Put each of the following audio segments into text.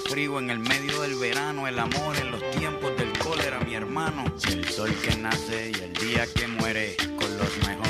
frío en el medio del verano, el amor en los tiempos del cólera, mi hermano. El sol que nace y el día que muere, con los mejores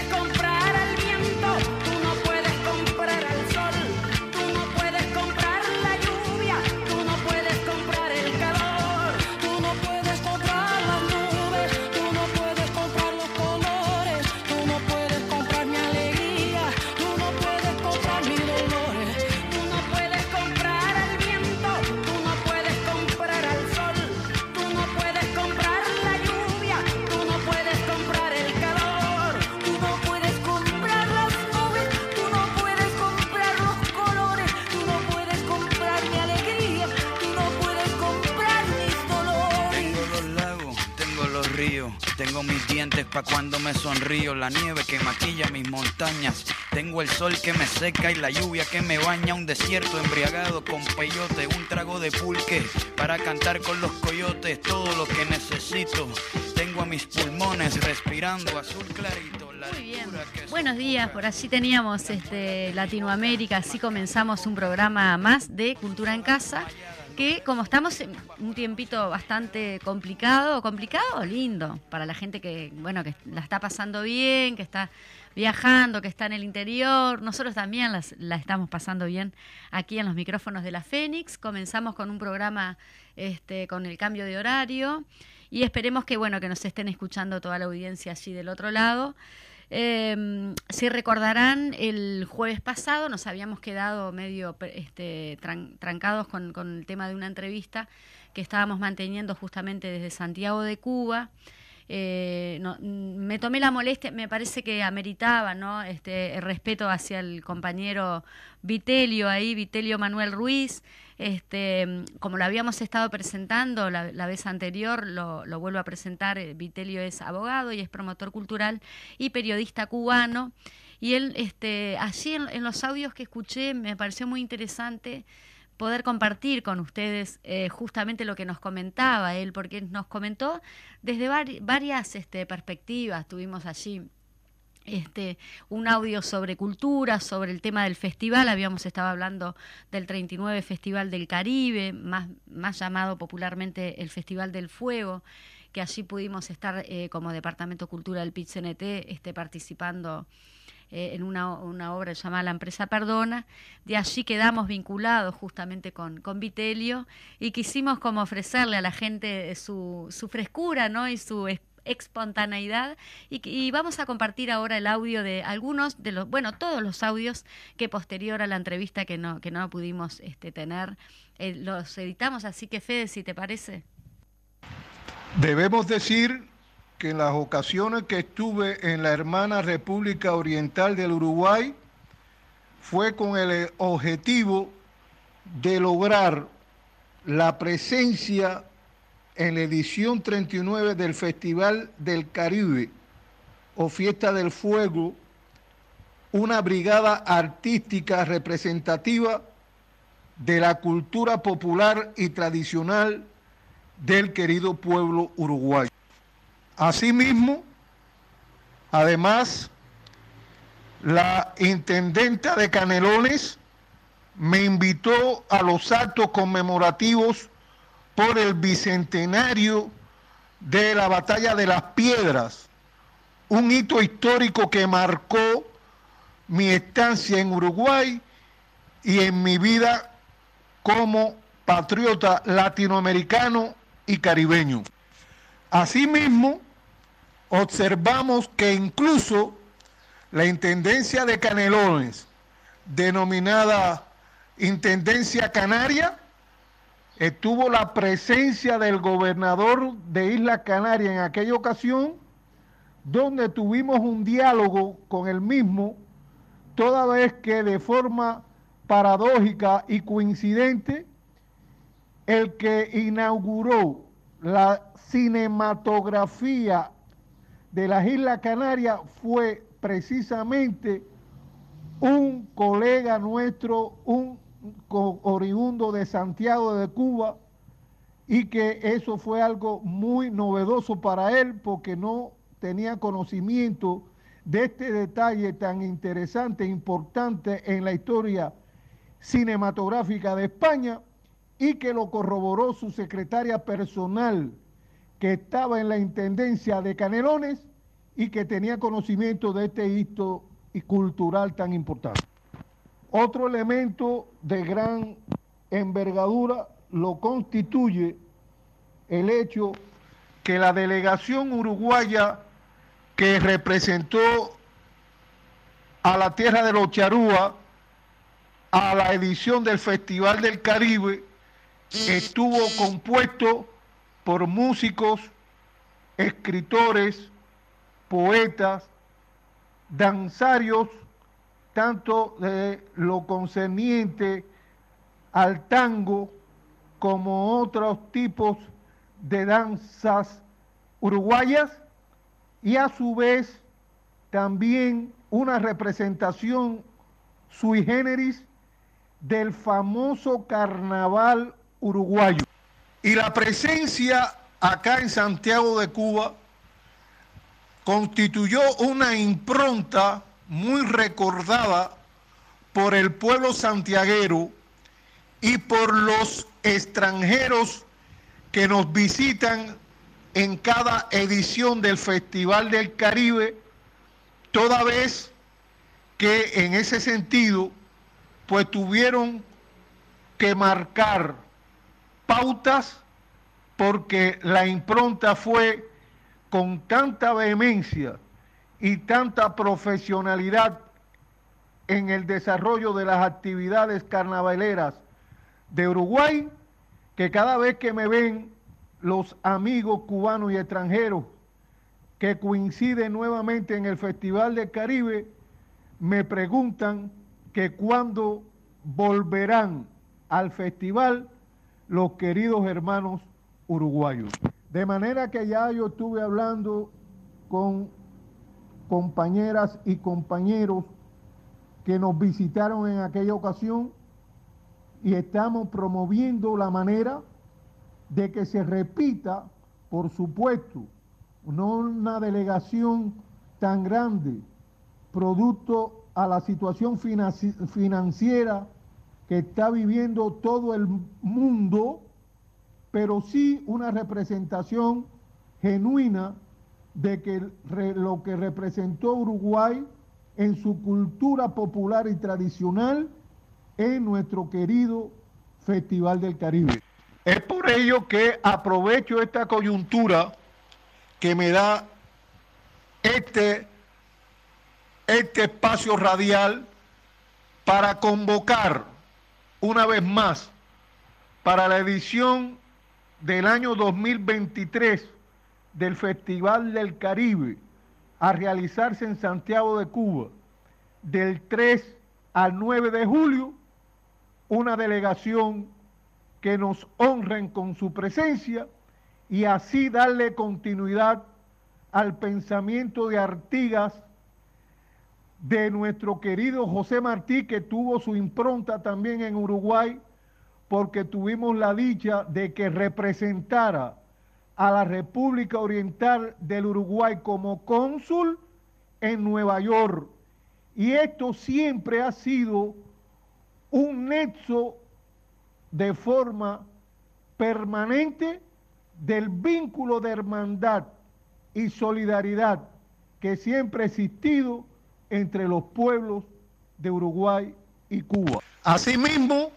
Tengo mis dientes pa' cuando me sonrío, la nieve que maquilla mis montañas. Tengo el sol que me seca y la lluvia que me baña, un desierto embriagado con peyote, un trago de pulque para cantar con los coyotes, todo lo que necesito. Tengo a mis pulmones respirando azul clarito. Muy bien. Buenos días, por así teníamos este Latinoamérica, así comenzamos un programa más de Cultura en Casa como estamos en un tiempito bastante complicado, complicado lindo, para la gente que, bueno, que la está pasando bien, que está viajando, que está en el interior, nosotros también la estamos pasando bien aquí en los micrófonos de la Fénix. Comenzamos con un programa este, con el cambio de horario y esperemos que, bueno, que nos estén escuchando toda la audiencia allí del otro lado. Eh, si recordarán, el jueves pasado nos habíamos quedado medio este, trancados con, el tema de una entrevista que estábamos manteniendo justamente desde Santiago de Cuba. Eh, me tomé la molestia, me parece que ameritaba ¿no? este, el respeto hacia el compañero Vitelio ahí, Vitelio Manuel Ruiz, este, como lo habíamos estado presentando la, vez anterior, lo, vuelvo a presentar. Eh, Vitelio es abogado y es promotor cultural y periodista cubano. Y él, este, allí en, los audios que escuché, me pareció muy interesante poder compartir con ustedes eh, justamente lo que nos comentaba él, porque nos comentó desde varias este, perspectivas. Tuvimos allí este, un audio sobre cultura, sobre el tema del festival. Habíamos estado hablando del 39 Festival del Caribe, más, más llamado popularmente el Festival del Fuego, que allí pudimos estar eh, como Departamento Cultura del PIT-CNT este, participando eh, en una, una, obra llamada La Empresa Perdona. De allí quedamos vinculados justamente con, con Vitelio y quisimos como ofrecerle a la gente su, su frescura ¿no? y su espontaneidad y, vamos a compartir ahora el audio de algunos de los, bueno, todos los audios que posterior a la entrevista que no, que no pudimos este, tener, eh, los editamos, así que Fede, si te parece. Debemos decir que en las ocasiones que estuve en la hermana República Oriental del Uruguay, fue con el objetivo de lograr la presencia en la edición 39 del Festival del Caribe o Fiesta del Fuego una brigada artística representativa de la cultura popular y tradicional del querido pueblo uruguayo. Asimismo, además, la intendenta de Canelones me invitó a los actos conmemorativos por el bicentenario de la batalla de las piedras, un hito histórico que marcó mi estancia en Uruguay y en mi vida como patriota latinoamericano y caribeño. Asimismo, observamos que incluso la Intendencia de Canelones, denominada Intendencia Canaria, estuvo la presencia del gobernador de Isla Canaria en aquella ocasión, donde tuvimos un diálogo con el mismo, toda vez que de forma paradójica y coincidente, el que inauguró la cinematografía de las Islas Canarias fue precisamente un colega nuestro, un oriundo de Santiago de Cuba, y que eso fue algo muy novedoso para él porque no tenía conocimiento de este detalle tan interesante e importante en la historia cinematográfica de España y que lo corroboró su secretaria personal que estaba en la Intendencia de Canelones y que tenía conocimiento de este hito y cultural tan importante. Otro elemento de gran envergadura lo constituye el hecho que la delegación uruguaya que representó a la tierra de los charúa a la edición del Festival del Caribe estuvo compuesto por músicos, escritores, poetas, danzarios, tanto de lo concerniente al tango como otros tipos de danzas uruguayas y a su vez también una representación sui generis del famoso carnaval uruguayo. Y la presencia acá en Santiago de Cuba constituyó una impronta muy recordada por el pueblo santiaguero y por los extranjeros que nos visitan en cada edición del Festival del Caribe, toda vez que en ese sentido, pues tuvieron que marcar pautas porque la impronta fue con tanta vehemencia y tanta profesionalidad en el desarrollo de las actividades carnavaleras de Uruguay, que cada vez que me ven los amigos cubanos y extranjeros que coinciden nuevamente en el Festival del Caribe, me preguntan que cuándo volverán al festival los queridos hermanos uruguayos. De manera que ya yo estuve hablando con compañeras y compañeros que nos visitaron en aquella ocasión y estamos promoviendo la manera de que se repita, por supuesto, no una delegación tan grande, producto a la situación financiera que está viviendo todo el mundo, pero sí una representación genuina de que lo que representó Uruguay en su cultura popular y tradicional en nuestro querido Festival del Caribe. Es por ello que aprovecho esta coyuntura que me da este, este espacio radial para convocar una vez más para la edición del año 2023 del Festival del Caribe a realizarse en Santiago de Cuba del 3 al 9 de julio una delegación que nos honren con su presencia y así darle continuidad al pensamiento de Artigas de nuestro querido José Martí, que tuvo su impronta también en Uruguay, porque tuvimos la dicha de que representara a la República Oriental del Uruguay como cónsul en Nueva York. Y esto siempre ha sido un nexo de forma permanente del vínculo de hermandad y solidaridad que siempre ha existido entre los pueblos de Uruguay y Cuba. Asimismo,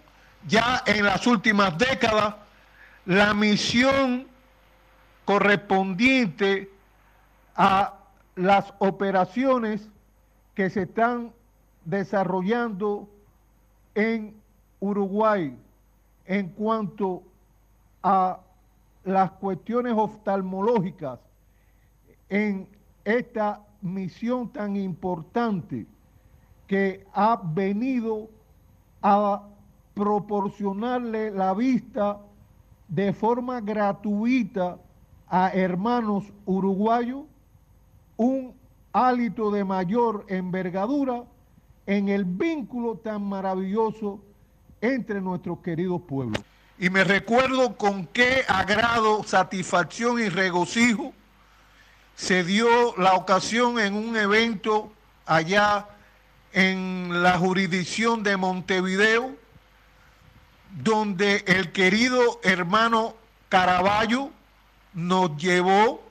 ya en las últimas décadas, la misión correspondiente a las operaciones que se están desarrollando en Uruguay en cuanto a las cuestiones oftalmológicas en esta misión tan importante que ha venido a proporcionarle la vista de forma gratuita a hermanos uruguayos un hálito de mayor envergadura en el vínculo tan maravilloso entre nuestros queridos pueblos. Y me recuerdo con qué agrado, satisfacción y regocijo se dio la ocasión en un evento allá en la jurisdicción de Montevideo, donde el querido hermano Caraballo nos llevó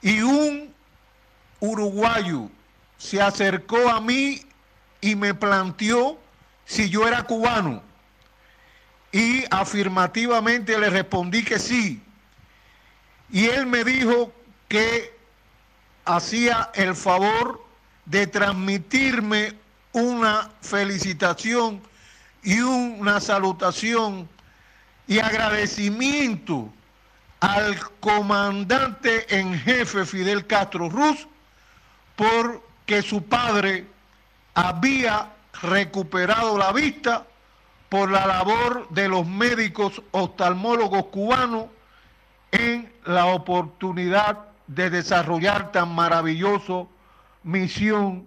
y un uruguayo se acercó a mí y me planteó si yo era cubano. Y afirmativamente le respondí que sí. Y él me dijo que hacía el favor de transmitirme una felicitación y una salutación y agradecimiento al comandante en jefe Fidel Castro Ruz porque su padre había recuperado la vista por la labor de los médicos oftalmólogos cubanos en la oportunidad de desarrollar tan maravilloso misión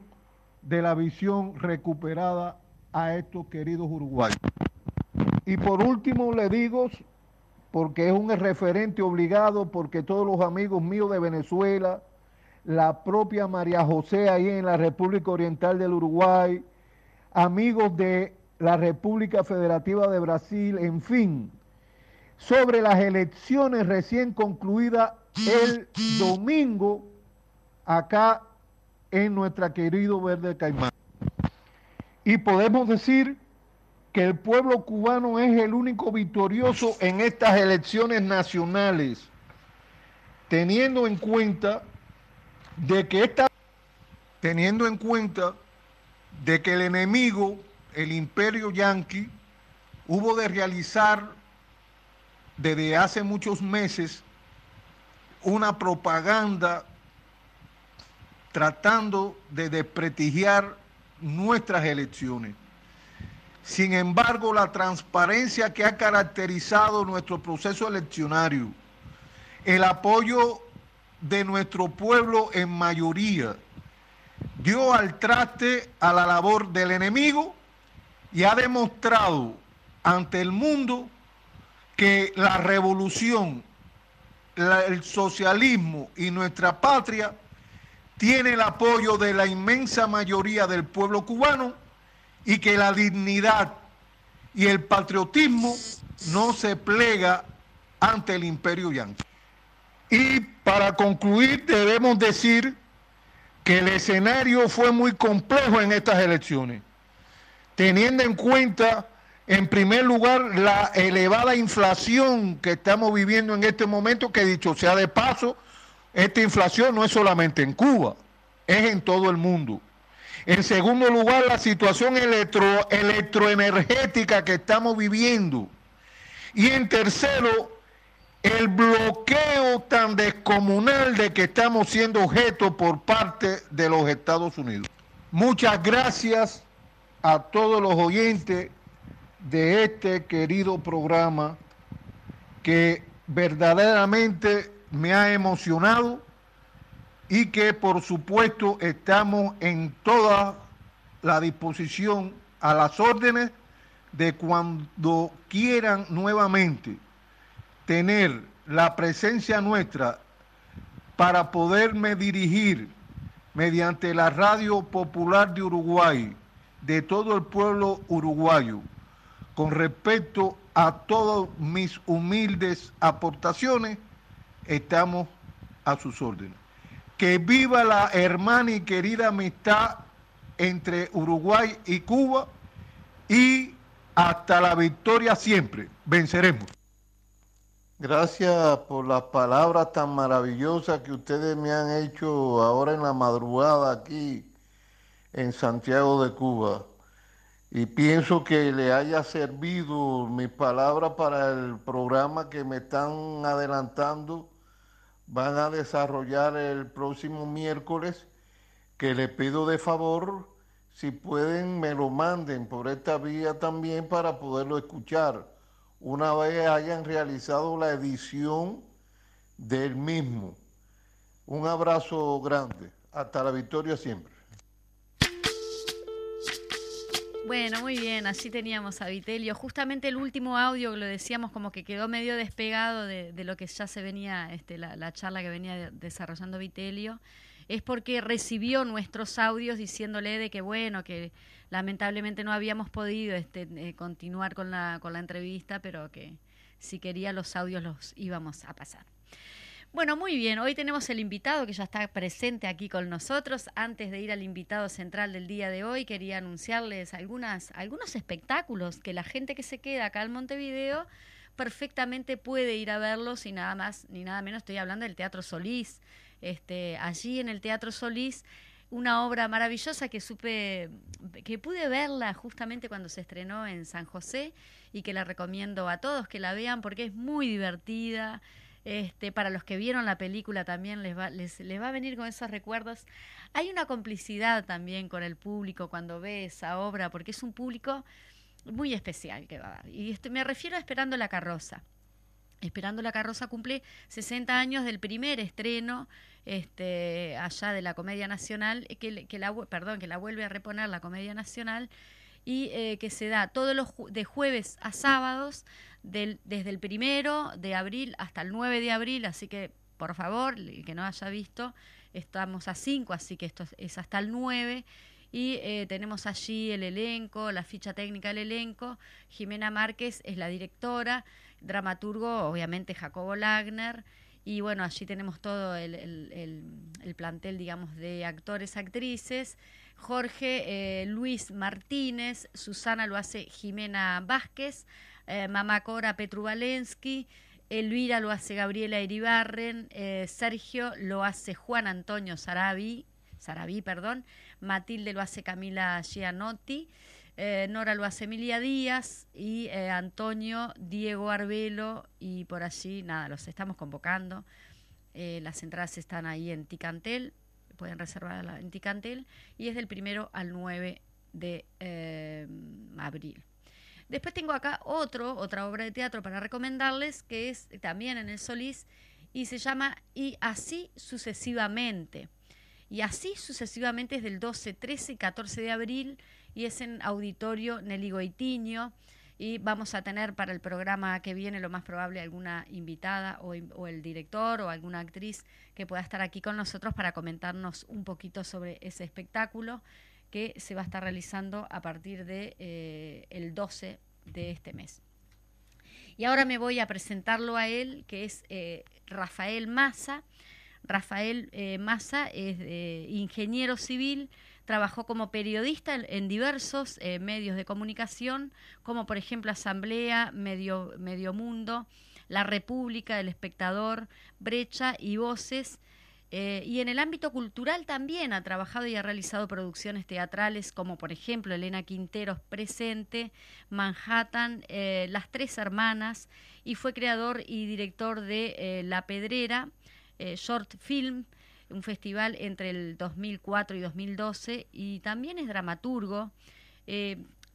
de la visión recuperada a estos queridos uruguayos. Y por último le digo, porque es un referente obligado, porque todos los amigos míos de Venezuela, la propia María José ahí en la República Oriental del Uruguay, amigos de la República Federativa de Brasil, en fin, sobre las elecciones recién concluidas el domingo acá en nuestra querido Verde Caimán. Y podemos decir que el pueblo cubano es el único victorioso en estas elecciones nacionales, teniendo en cuenta de que esta, teniendo en cuenta de que el enemigo, el imperio yanqui, hubo de realizar desde hace muchos meses una propaganda tratando de desprestigiar nuestras elecciones. Sin embargo, la transparencia que ha caracterizado nuestro proceso eleccionario, el apoyo de nuestro pueblo en mayoría, dio al traste a la labor del enemigo y ha demostrado ante el mundo que la revolución, el socialismo y nuestra patria tiene el apoyo de la inmensa mayoría del pueblo cubano y que la dignidad y el patriotismo no se plega ante el imperio yanqui. Y para concluir debemos decir que el escenario fue muy complejo en estas elecciones, teniendo en cuenta, en primer lugar, la elevada inflación que estamos viviendo en este momento, que dicho sea de paso, esta inflación no es solamente en Cuba, es en todo el mundo. En segundo lugar, la situación electro, electroenergética que estamos viviendo. Y en tercero, el bloqueo tan descomunal de que estamos siendo objeto por parte de los Estados Unidos. Muchas gracias a todos los oyentes de este querido programa que verdaderamente me ha emocionado y que por supuesto estamos en toda la disposición a las órdenes de cuando quieran nuevamente tener la presencia nuestra para poderme dirigir mediante la radio popular de Uruguay, de todo el pueblo uruguayo, con respecto a todas mis humildes aportaciones, estamos a sus órdenes. Que viva la hermana y querida amistad entre Uruguay y Cuba y hasta la victoria siempre. Venceremos. Gracias por las palabras tan maravillosas que ustedes me han hecho ahora en la madrugada aquí en Santiago de Cuba. Y pienso que le haya servido mis palabras para el programa que me están adelantando van a desarrollar el próximo miércoles, que le pido de favor, si pueden, me lo manden por esta vía también para poderlo escuchar, una vez hayan realizado la edición del mismo. Un abrazo grande. Hasta la victoria siempre. Bueno, muy bien, así teníamos a Vitelio. Justamente el último audio lo decíamos como que quedó medio despegado de, lo que ya se venía, este, la, charla que venía desarrollando Vitelio, es porque recibió nuestros audios diciéndole de que bueno, que lamentablemente no habíamos podido este, eh, continuar con la, con la entrevista, pero que si quería los audios los íbamos a pasar. Bueno, muy bien. Hoy tenemos el invitado que ya está presente aquí con nosotros. Antes de ir al invitado central del día de hoy, quería anunciarles algunas, algunos espectáculos que la gente que se queda acá en Montevideo perfectamente puede ir a verlos y nada más ni nada menos estoy hablando del Teatro Solís. Este, allí en el Teatro Solís una obra maravillosa que supe que pude verla justamente cuando se estrenó en San José y que la recomiendo a todos que la vean porque es muy divertida. Este, para los que vieron la película también les va, les, va a venir con esos recuerdos. Hay una complicidad también con el público cuando ve esa obra, porque es un público muy especial que va. Y este, me refiero a Esperando la carroza. Esperando la carroza cumple 60 años del primer estreno este, allá de la Comedia Nacional, que la, perdón, que la vuelve a reponer la Comedia Nacional y eh, que se da todos los de jueves a sábados desde el primero de abril hasta el 9 de abril, así que por favor, el que no haya visto, estamos a 5, así que esto es hasta el 9. Y eh, tenemos allí el elenco, la ficha técnica del elenco. Jimena Márquez es la directora, dramaturgo, obviamente Jacobo Lagner. Y bueno, allí tenemos todo el, el plantel, digamos, de actores, actrices. Jorge eh, Luis Martínez, Susana lo hace Jimena Vázquez, eh, Mamá Cora Petru Valensky, Elvira lo hace Gabriela Iribarren, eh, Sergio lo hace Juan Antonio Sarabi, Sarabí, perdón, Matilde lo hace Camila Gianotti, Nora lo hace Emilia Díaz y Antonio Diego Arbelo y por allí, nada, los estamos convocando. las entradas están ahí en Ticantel, pueden reservar en Ticantel y es del primero al 9 de abril. Después tengo acá otro, otra obra de teatro para recomendarles, que es también en el Solís, y se llama Y así sucesivamente. Y así sucesivamente es del 12, 13 y 14 de abril, y es en Auditorio Nelly Goitiño. Y vamos a tener para el programa que viene lo más probable alguna invitada o, el director o alguna actriz que pueda estar aquí con nosotros para comentarnos un poquito sobre ese espectáculo que se va a estar realizando a partir de eh, el 12 de este mes. Y ahora me voy a presentarlo a él, que es eh, Rafael Massa. Rafael eh, Massa es ingeniero civil, trabajó como periodista en, diversos medios de comunicación, como por ejemplo Asamblea, Medio, Medio Mundo, La República, El Espectador, Brecha y Voces, eh, y en el ámbito cultural también ha trabajado y ha realizado producciones teatrales como por ejemplo Elena Quinteros Presente, Manhattan, eh, Las Tres Hermanas y fue creador y director de eh, La Pedrera, Short Film, un festival entre el 2004 y 2012 y también es dramaturgo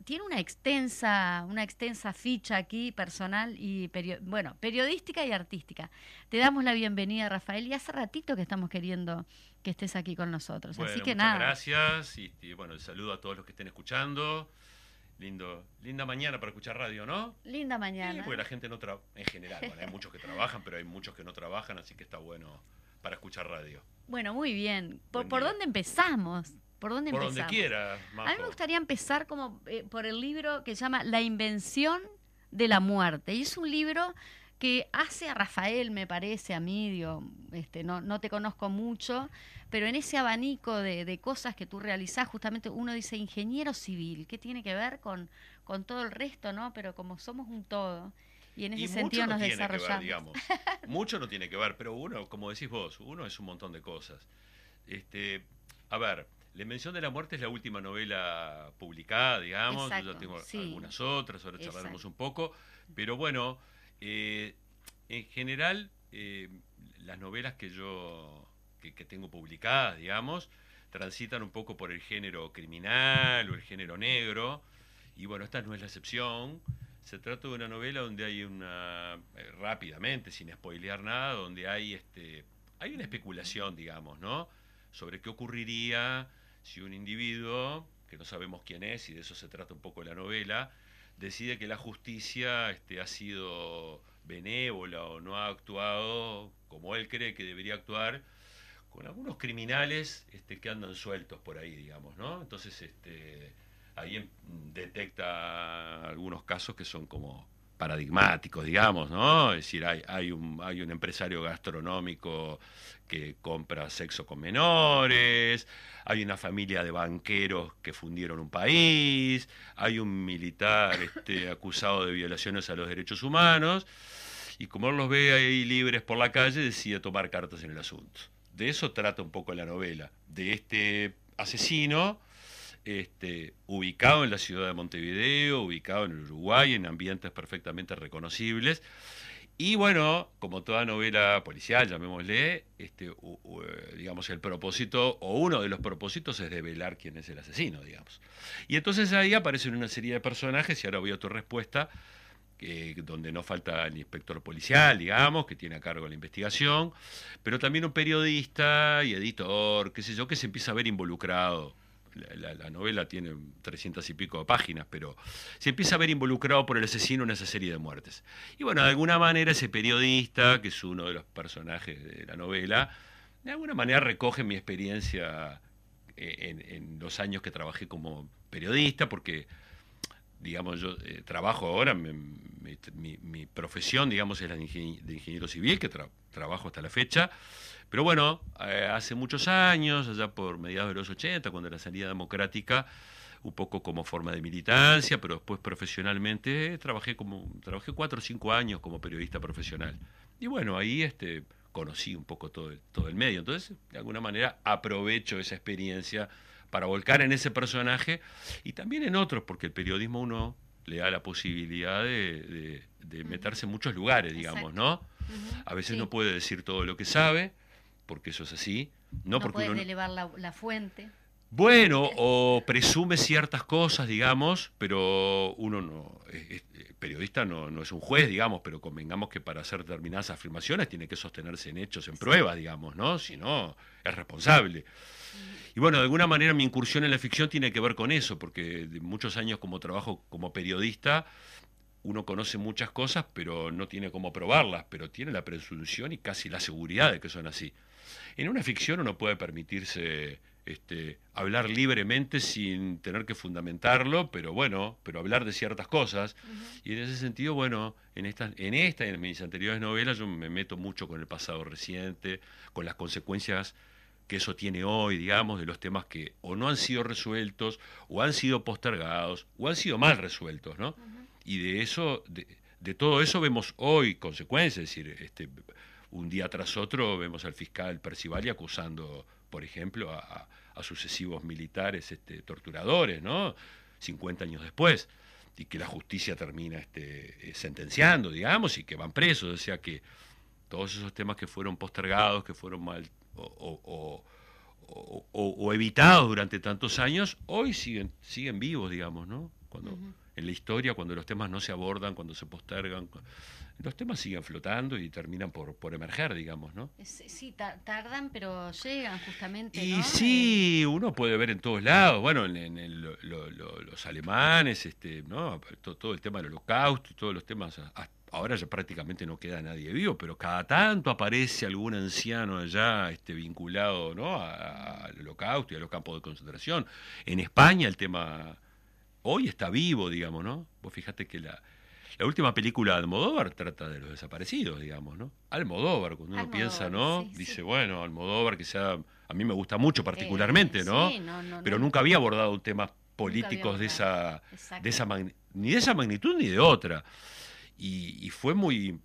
tiene una extensa, una extensa ficha aquí personal y bueno, periodística y artística. Te damos la bienvenida, Rafael, y hace ratito que estamos queriendo que estés aquí con nosotros. Así que nada. Gracias y, bueno, el saludo a todos los que estén escuchando. Lindo, linda mañana para escuchar radio, ¿no? Linda mañana. Sí, porque la gente no trabaja, en general, bueno, hay muchos que trabajan, pero hay muchos que no trabajan, así que está bueno para escuchar radio. Bueno, muy bien. ¿Por, ¿por dónde empezamos? ¿Por dónde por donde quiera. A mí me gustaría empezar como eh, por el libro que se llama La invención de la muerte. Y es un libro que hace a Rafael, me parece, a mí, digo, este, no, no te conozco mucho, pero en ese abanico de, cosas que tú realizás, justamente uno dice ingeniero civil, ¿qué tiene que ver con, con todo el resto, no? Pero como somos un todo, y en ese sentido nos desarrollamos. mucho no tiene que ver, pero uno, como decís vos, uno es un montón de cosas. Este, a ver, la Invención de la Muerte es la última novela publicada, digamos. Yo tengo algunas otras, ahora charlaremos un poco. Pero bueno, eh, en general, eh, las novelas que yo que, tengo publicadas, digamos, transitan un poco por el género criminal o el género negro, y bueno, esta no es la excepción. Se trata de una novela donde hay una, eh, rápidamente, sin spoilear nada, donde hay, este, hay una especulación, digamos, ¿no? Sobre qué ocurriría si un individuo, que no sabemos quién es, y de eso se trata un poco la novela, decide que la justicia este, ha sido benévola o no ha actuado como él cree que debería actuar con algunos criminales este, que andan sueltos por ahí, digamos, ¿no? Entonces, este, ahí detecta algunos casos que son como paradigmáticos, digamos, ¿no? Es decir, hay, hay, un, hay un empresario gastronómico que compra sexo con menores, hay una familia de banqueros que fundieron un país, hay un militar este, acusado de violaciones a los derechos humanos, y como él los ve ahí libres por la calle, decide tomar cartas en el asunto. De eso trata un poco la novela, de este asesino este, ubicado en la ciudad de Montevideo, ubicado en el Uruguay, en ambientes perfectamente reconocibles. Y bueno, como toda novela policial, llamémosle, este, eh, digamos, el propósito, o uno de los propósitos es develar quién es el asesino, digamos. Y entonces ahí aparecen una serie de personajes, y ahora voy a tu respuesta, donde no falta el inspector policial, digamos, que tiene a cargo la investigación, pero también un periodista y editor, qué sé yo, que se empieza a ver involucrado la, novela tiene trescientas y pico de páginas, pero se empieza a ver involucrado por el asesino en esa serie de muertes. Y bueno, de alguna manera ese periodista, que es uno de los personajes de la novela, de alguna manera recoge mi experiencia eh, en, los años que trabajé como periodista, porque, digamos, yo eh, trabajo ahora, mi, profesión, digamos, es la de ingeniero civil, que trabajo hasta la fecha. Pero bueno, eh, hace muchos años, allá por mediados de los 80, cuando la salida democrática, un poco como forma de militancia, pero después profesionalmente trabajé como trabajé cuatro o cinco años como periodista profesional. Y bueno, ahí este conocí un poco todo el, todo el medio. Entonces, de alguna manera, aprovecho esa experiencia para volcar en ese personaje y también en otros, porque el periodismo uno le da la posibilidad de, meterse en muchos lugares, digamos, ¿no? A veces no puede decir todo lo que sabe, porque eso es así. No, porque elevar la, fuente. Bueno, o presume ciertas cosas, digamos, pero uno no, es, periodista no, no, es un juez, digamos, pero convengamos que para hacer determinadas afirmaciones tiene que sostenerse en hechos, en pruebas, digamos, ¿no? Si no, es responsable. Y bueno, de alguna manera mi incursión en la ficción tiene que ver con eso, porque de muchos años como trabajo como periodista, uno conoce muchas cosas, pero no tiene cómo probarlas, pero tiene la presunción y casi la seguridad de que son así. En una ficción uno puede permitirse este, hablar libremente sin tener que fundamentarlo, pero bueno, pero hablar de ciertas cosas. Y en ese sentido, bueno, en esta, en esta y en mis anteriores novelas yo me meto mucho con el pasado reciente, con las consecuencias que eso tiene hoy, digamos, de los temas que o no han sido resueltos, o han sido postergados, o han sido mal resueltos, ¿no? Y de eso, de, de, todo eso vemos hoy consecuencias, es decir, este, un día tras otro vemos al fiscal Percivali acusando, por ejemplo, a, sucesivos militares este, torturadores, ¿no? 50 años después, y que la justicia termina este, eh, sentenciando, digamos, y que van presos. O sea que todos esos temas que fueron postergados, que fueron mal o, evitados durante tantos años, hoy siguen, siguen vivos, digamos, ¿no? Cuando, En la historia, cuando los temas no se abordan, cuando se postergan los temas siguen flotando y terminan por, por emerger, digamos, ¿no? Sí, tardan, pero llegan justamente. Y sí, uno puede ver en todos lados, bueno, en, los alemanes, este, ¿no? Todo, el tema del holocausto y todos los temas, ahora ya prácticamente no queda nadie vivo, pero cada tanto aparece algún anciano allá este, vinculado ¿no? al holocausto y a los campos de concentración. En España el tema hoy está vivo, digamos, ¿no? Vos fíjate que la la última película de Almodóvar trata de los desaparecidos, digamos, ¿no? Almodóvar, cuando uno piensa, ¿no? Dice, bueno, Almodóvar, que sea, a mí me gusta mucho particularmente, ¿no? Pero nunca había abordado temas políticos de esa, de esa ni de esa magnitud ni de otra. Y, fue muy,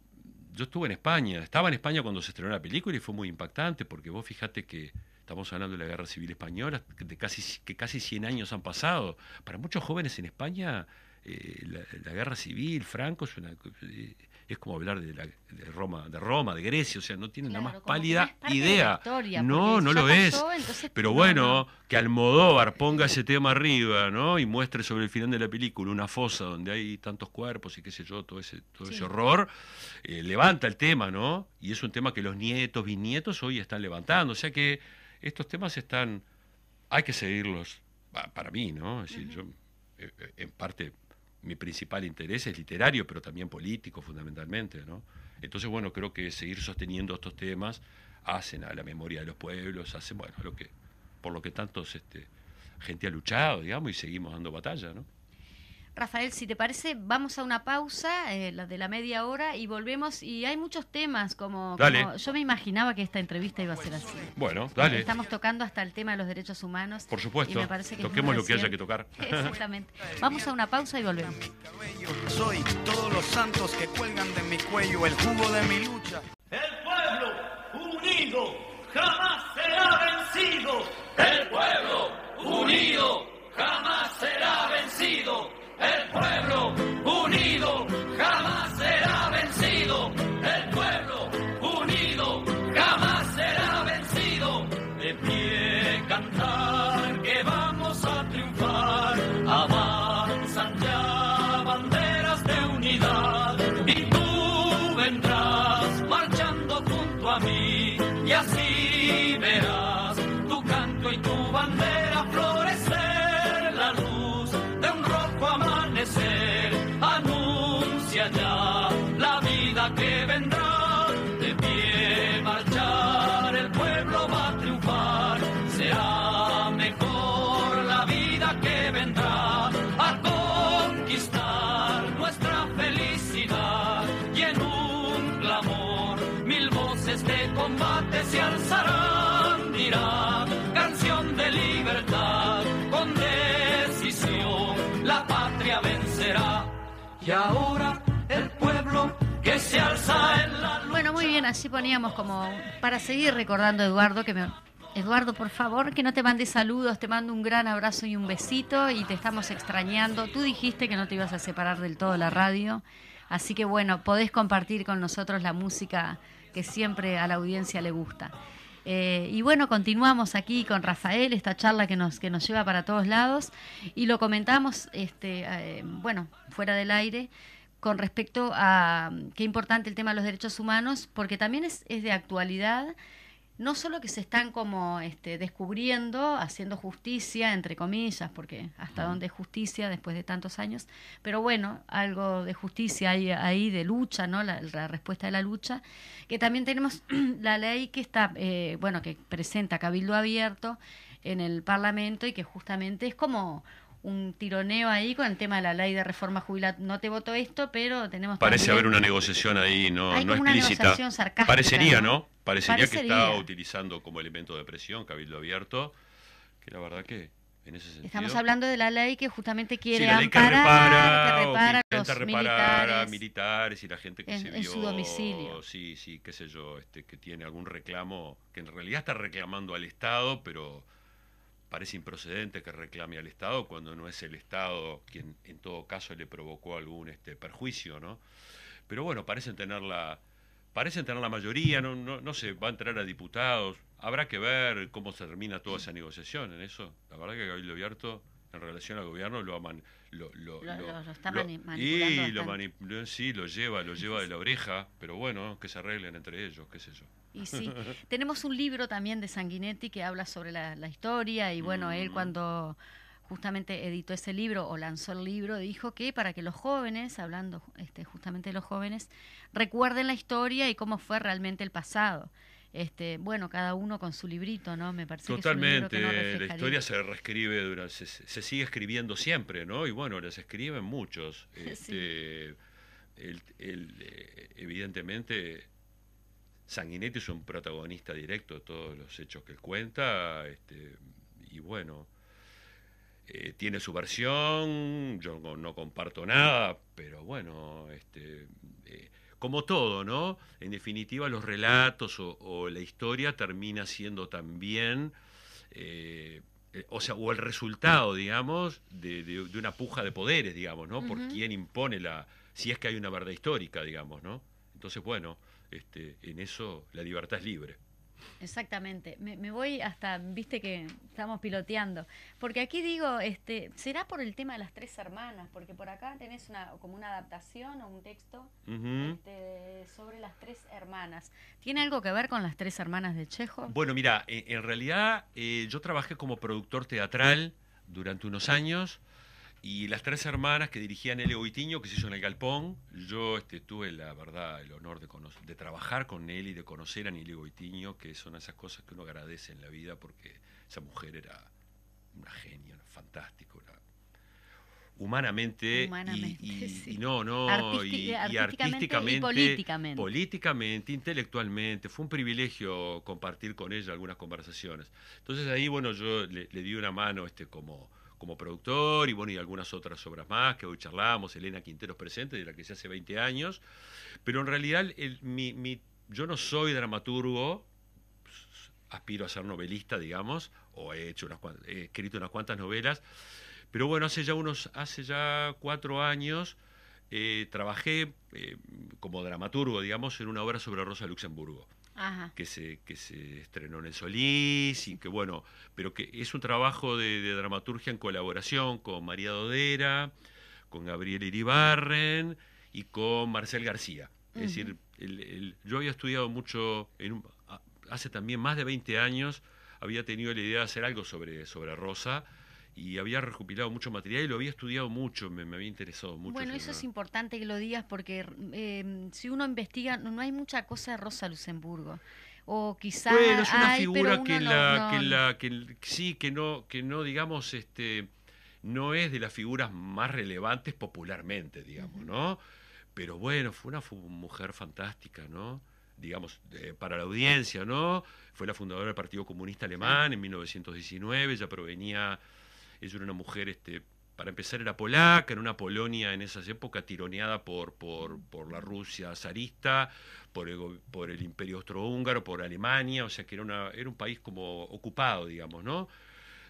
yo estuve en España, estaba en España cuando se estrenó la película y fue muy impactante porque vos fíjate que estamos hablando de la Guerra Civil Española, de casi, que casi 100 años han pasado. Para muchos jóvenes en España eh, la, guerra civil, Franco, es una, eh, es como hablar de, la, de Roma, de Roma, de Grecia, o sea, no tiene la más pálida idea. no, no lo es. Pero bueno, que Almodóvar ponga ese tema arriba, ¿no? Y muestre sobre el final de la película una fosa donde hay tantos cuerpos y qué sé yo, todo ese, todo ese horror, eh, levanta el tema, ¿no? Y es un tema que los nietos, bisnietos hoy están levantando. O sea que estos temas están, hay que seguirlos, para mí, ¿no? Es decir, yo, eh, eh, en parte mi principal interés es literario, pero también político fundamentalmente, ¿no? Entonces, bueno, creo que seguir sosteniendo estos temas hacen a la memoria de los pueblos, hacen, bueno, lo que, por lo que tantos este, gente ha luchado, digamos, y seguimos dando batalla, ¿no? Rafael, si te parece, vamos a una pausa, eh, la de la media hora, y volvemos. Y hay muchos temas, como, yo me imaginaba que esta entrevista iba a ser así. Bueno, dale. Estamos tocando hasta el tema de los derechos humanos. Por supuesto. me parece que Toquemos lo que haya que tocar. Exactamente. Vamos a una pausa y volvemos. Soy todos los santos que cuelgan de mi cuello el jugo de mi lucha. El pueblo unido jamás será vencido. El pueblo y ahora el pueblo que se alza en la Bueno, muy bien, así poníamos como para seguir recordando a Eduardo que me Eduardo, por favor, que no te mandes saludos, te mando un gran abrazo y un besito y te estamos extrañando. Tú dijiste que no te ibas a separar del todo la radio, así que bueno, podés compartir con nosotros la música que siempre a la audiencia le gusta. Eh, y bueno, continuamos aquí con Rafael, esta charla que nos, que nos lleva para todos lados, y lo comentamos, este, eh, bueno, fuera del aire, con respecto a qué importante el tema de los derechos humanos, porque también es, es de actualidad no solo que se están como este, descubriendo, haciendo justicia, entre comillas, porque hasta dónde es justicia después de tantos años, pero bueno, algo de justicia hay ahí, de lucha, ¿no? La, respuesta de la lucha, que también tenemos la ley que está, eh, bueno, que presenta Cabildo Abierto en el Parlamento y que justamente es como un tironeo ahí con el tema de la ley de reforma jubilaria. No te voto esto, pero tenemos... Parece haber una negociación ahí no, no explícita. Parecería, ¿no? Parecería, que está utilizando como elemento de presión Cabildo Abierto, que la verdad que en ese sentido... Estamos hablando de la ley que justamente quiere amparar, que repara, que los militares, a militares y la gente que se vio... En su domicilio. Sí, sí, qué sé yo, este, que tiene algún reclamo, que en realidad está reclamando al Estado, pero parece improcedente que reclame al Estado cuando no es el Estado quien en todo caso le provocó algún este perjuicio, ¿no? Pero bueno, parecen tener la, parecen tener la mayoría, no, no, no se va a entrar a diputados, habrá que ver cómo se termina toda esa negociación en eso. La verdad que Gabriel Abierto en relación al gobierno lo, lo, lo, lo, está manipulando. Y lo sí, lo lleva, lo lleva de la oreja, pero bueno, que se arreglen entre ellos, qué sé yo. Y sí, tenemos un libro también de Sanguinetti que habla sobre la, historia y bueno, él mm. cuando justamente editó ese libro o lanzó el libro, dijo que para que los jóvenes, hablando este, justamente de los jóvenes, recuerden la historia y cómo fue realmente el pasado. Este, bueno, cada uno con su librito, ¿no? Me parece Totalmente, la historia se reescribe, durante, se, sigue escribiendo siempre, ¿no? Y bueno, las escriben muchos. Este, el, eh, evidentemente, Sanguinetti es un protagonista directo de todos los hechos que él cuenta, este, y bueno, eh, tiene su versión, yo no, comparto nada, pero bueno, este, eh, como todo, ¿no? En definitiva, los relatos o, la historia termina siendo también eh, eh, o sea, o el resultado, digamos, de, una puja de poderes, digamos, ¿no? Por quién impone la, si es que hay una verdad histórica, digamos, ¿no? Entonces, bueno, este, en eso la libertad es libre. Exactamente. Me, voy hasta, viste que estamos piloteando. Porque aquí digo, este, ¿será por el tema de las tres hermanas? Porque por acá tenés una, como una adaptación o un texto este, sobre las tres hermanas. ¿Tiene algo que ver con las tres hermanas de Chejo? Bueno, mira, en, realidad eh, yo trabajé como productor teatral durante unos años. Y las tres hermanas que dirigían Nelly Goitiño, que se hizo en el Galpón, yo este, tuve la verdad, el honor de, de trabajar con Nelly, de conocer a Nelly Goitiño, que son esas cosas que uno agradece en la vida porque esa mujer era una genia, fantástica, humanamente, y, no, no, y, artísticamente, políticamente. políticamente, intelectualmente. Fue un privilegio compartir con ella algunas conversaciones. Entonces ahí, bueno, yo le, le di una mano este como como productor y bueno, y algunas otras obras más que hoy charlamos, Elena Quinteros presente, de la que se hace 20 años, pero en realidad yo no soy dramaturgo, aspiro a ser novelista, digamos, o he, hecho unas, he escrito unas cuantas novelas, pero bueno, hace ya unos, hace ya cuatro años eh, trabajé eh, como dramaturgo, digamos, en una obra sobre Rosa Luxemburgo que se, que se estrenó en el Solís y que bueno, pero que es un trabajo de, dramaturgia en colaboración con María Dodera, con Gabriel Iribarren y con Marcel García. Es decir, yo había estudiado mucho, en hace también más de 20 años, había tenido la idea de hacer algo sobre, sobre Rosa y había recopilado mucho material y lo había estudiado mucho, me, había interesado mucho. Bueno, eso es importante que lo digas porque em, si uno investiga, no, hay mucha cosa de Rosa Luxemburgo. O quizás bueno, es una figura que, la, que la que sí que no que no digamos este no es de las figuras más relevantes popularmente, digamos, ¿no? Pero bueno, fue una mujer fantástica, ¿no? digamos, para la audiencia, ¿no? Fue la fundadora del Partido Comunista Alemán en 1919, ella provenía ella era una mujer, este, para empezar era polaca, en una Polonia en esas épocas tironeada por, por, por la Rusia zarista, por el, por el Imperio Austrohúngaro, por Alemania, o sea que era, una, era un país como ocupado, digamos, ¿no?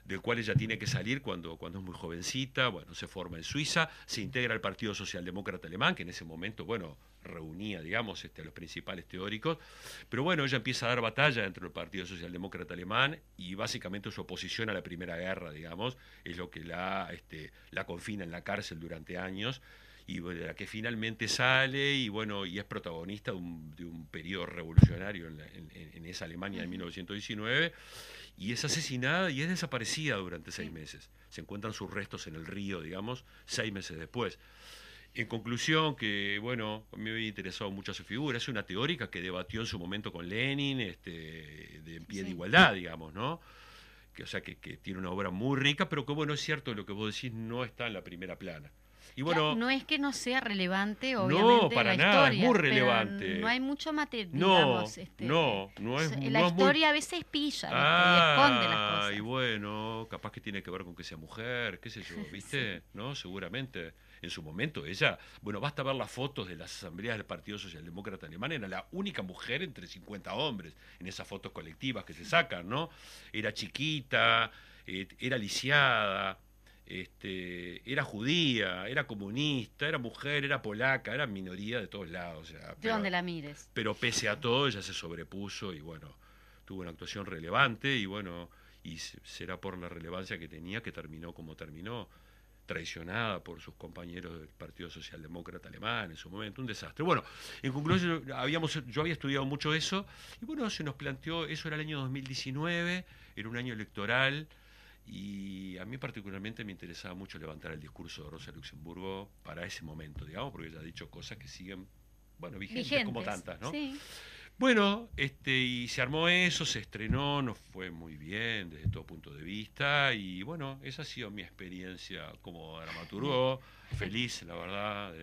del cual ella tiene que salir cuando, cuando es muy jovencita, bueno, se forma en Suiza, se integra al Partido Socialdemócrata Alemán, que en ese momento, bueno, reunía, digamos, este, a los principales teóricos, pero bueno, ella empieza a dar batalla dentro del Partido Socialdemócrata Alemán y básicamente su oposición a la Primera Guerra, digamos, es lo que la, este, la confina en la cárcel durante años y de la que finalmente sale y bueno y es protagonista de un, de un periodo revolucionario en, en, esa Alemania de 1919 y es asesinada y es desaparecida durante seis meses. Se encuentran sus restos en el río, digamos, seis meses después. En conclusión, que bueno, me había interesado mucho su figura, es una teórica que debatió en su momento con Lenin, este, de pie de igualdad, digamos, ¿no? Que, o sea, que, que, tiene una obra muy rica, pero que bueno, es cierto, lo que vos decís no está en la primera plana. Y bueno, no es que no sea relevante, obviamente. No, para nada, es muy relevante. No hay mucho material. No, este, no, no es. La historia a veces pilla, y esconde las cosas. Y bueno, capaz que tiene que ver con que sea mujer, qué sé yo, ¿viste? ¿No? Seguramente. En su momento ella, bueno, basta ver las fotos de las asambleas del Partido Socialdemócrata Alemán, era la única mujer entre 50 hombres en esas fotos colectivas que se sacan, ¿no? Era chiquita, eh, era lisiada, este, era judía, era comunista, era mujer, era polaca, era minoría de todos lados. de donde la mires. Pero pese a todo, ella se sobrepuso y bueno, tuvo una actuación relevante y bueno, y será por la relevancia que tenía que terminó como terminó, traicionada por sus compañeros del Partido Socialdemócrata Alemán en su momento, un desastre. Bueno, en conclusión, habíamos, yo había estudiado mucho eso y bueno, se nos planteó, eso era el año 2019, era un año electoral y a mí particularmente me interesaba mucho levantar el discurso de Rosa Luxemburgo para ese momento, digamos, porque ella ha dicho cosas que siguen, bueno, vigentes, como tantas, ¿no? Bueno, este, y se armó eso, se estrenó, nos fue muy bien desde todo punto de vista, y bueno, esa ha sido mi experiencia como dramaturgo, feliz, la verdad,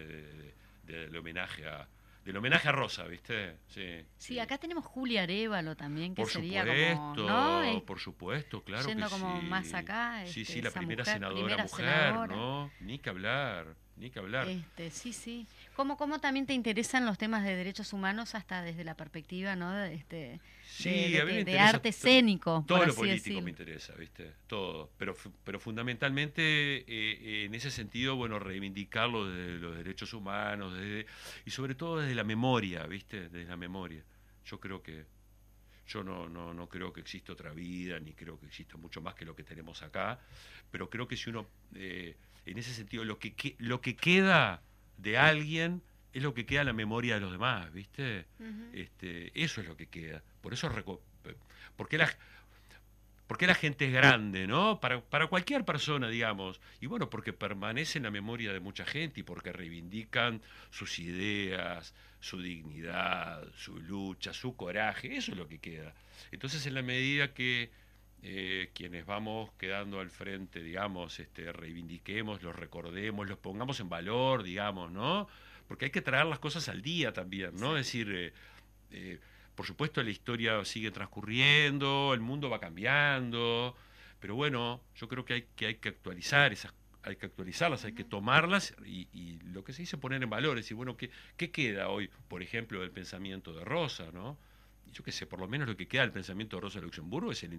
del homenaje a, del homenaje a Rosa, ¿viste? Sí, sí, acá tenemos Julia Arevalo también, que por sería supuesto, como, ¿no? Por supuesto, claro Yendo que como más acá. Sí, este, sí, la primera senadora mujer, ¿no? Ni que hablar, ni que hablar. Este, sí, sí. ¿Cómo, ¿Cómo también te interesan los temas de derechos humanos hasta desde la perspectiva, ¿no? De, este, sí, de, arte escénico. Todo lo político me interesa, ¿viste? Todo. Pero, pero fundamentalmente eh, en ese sentido, bueno, reivindicarlo desde los derechos humanos desde, y sobre todo desde la memoria, ¿viste? Desde la memoria. Yo creo que yo no, no, no creo que exista otra vida, ni creo que exista mucho más que lo que tenemos acá, pero creo que si uno, eh, en ese sentido, lo que, lo que queda de alguien es lo que queda en la memoria de los demás, ¿viste? este, eso es lo que queda. Por eso, porque la, porque la gente es grande, ¿no? Para, para cualquier persona, digamos. Y bueno, porque permanece en la memoria de mucha gente y porque reivindican sus ideas, su dignidad, su lucha, su coraje, eso es lo que queda. Entonces, en la medida que eh, quienes vamos quedando al frente, digamos, este, reivindiquemos, los recordemos, los pongamos en valor, digamos, ¿no? Porque hay que traer las cosas al día también, ¿no? Es decir, eh, eh, por supuesto la historia sigue transcurriendo, el mundo va cambiando, pero bueno, yo creo que hay que, hay que actualizar esas hay que actualizarlas, hay que tomarlas y, lo que se dice poner en valor, es decir, bueno, ¿qué, ¿qué queda hoy, por ejemplo, del pensamiento de Rosa, ¿no? Yo qué sé, por lo menos lo que queda del pensamiento de Rosa Luxemburgo es el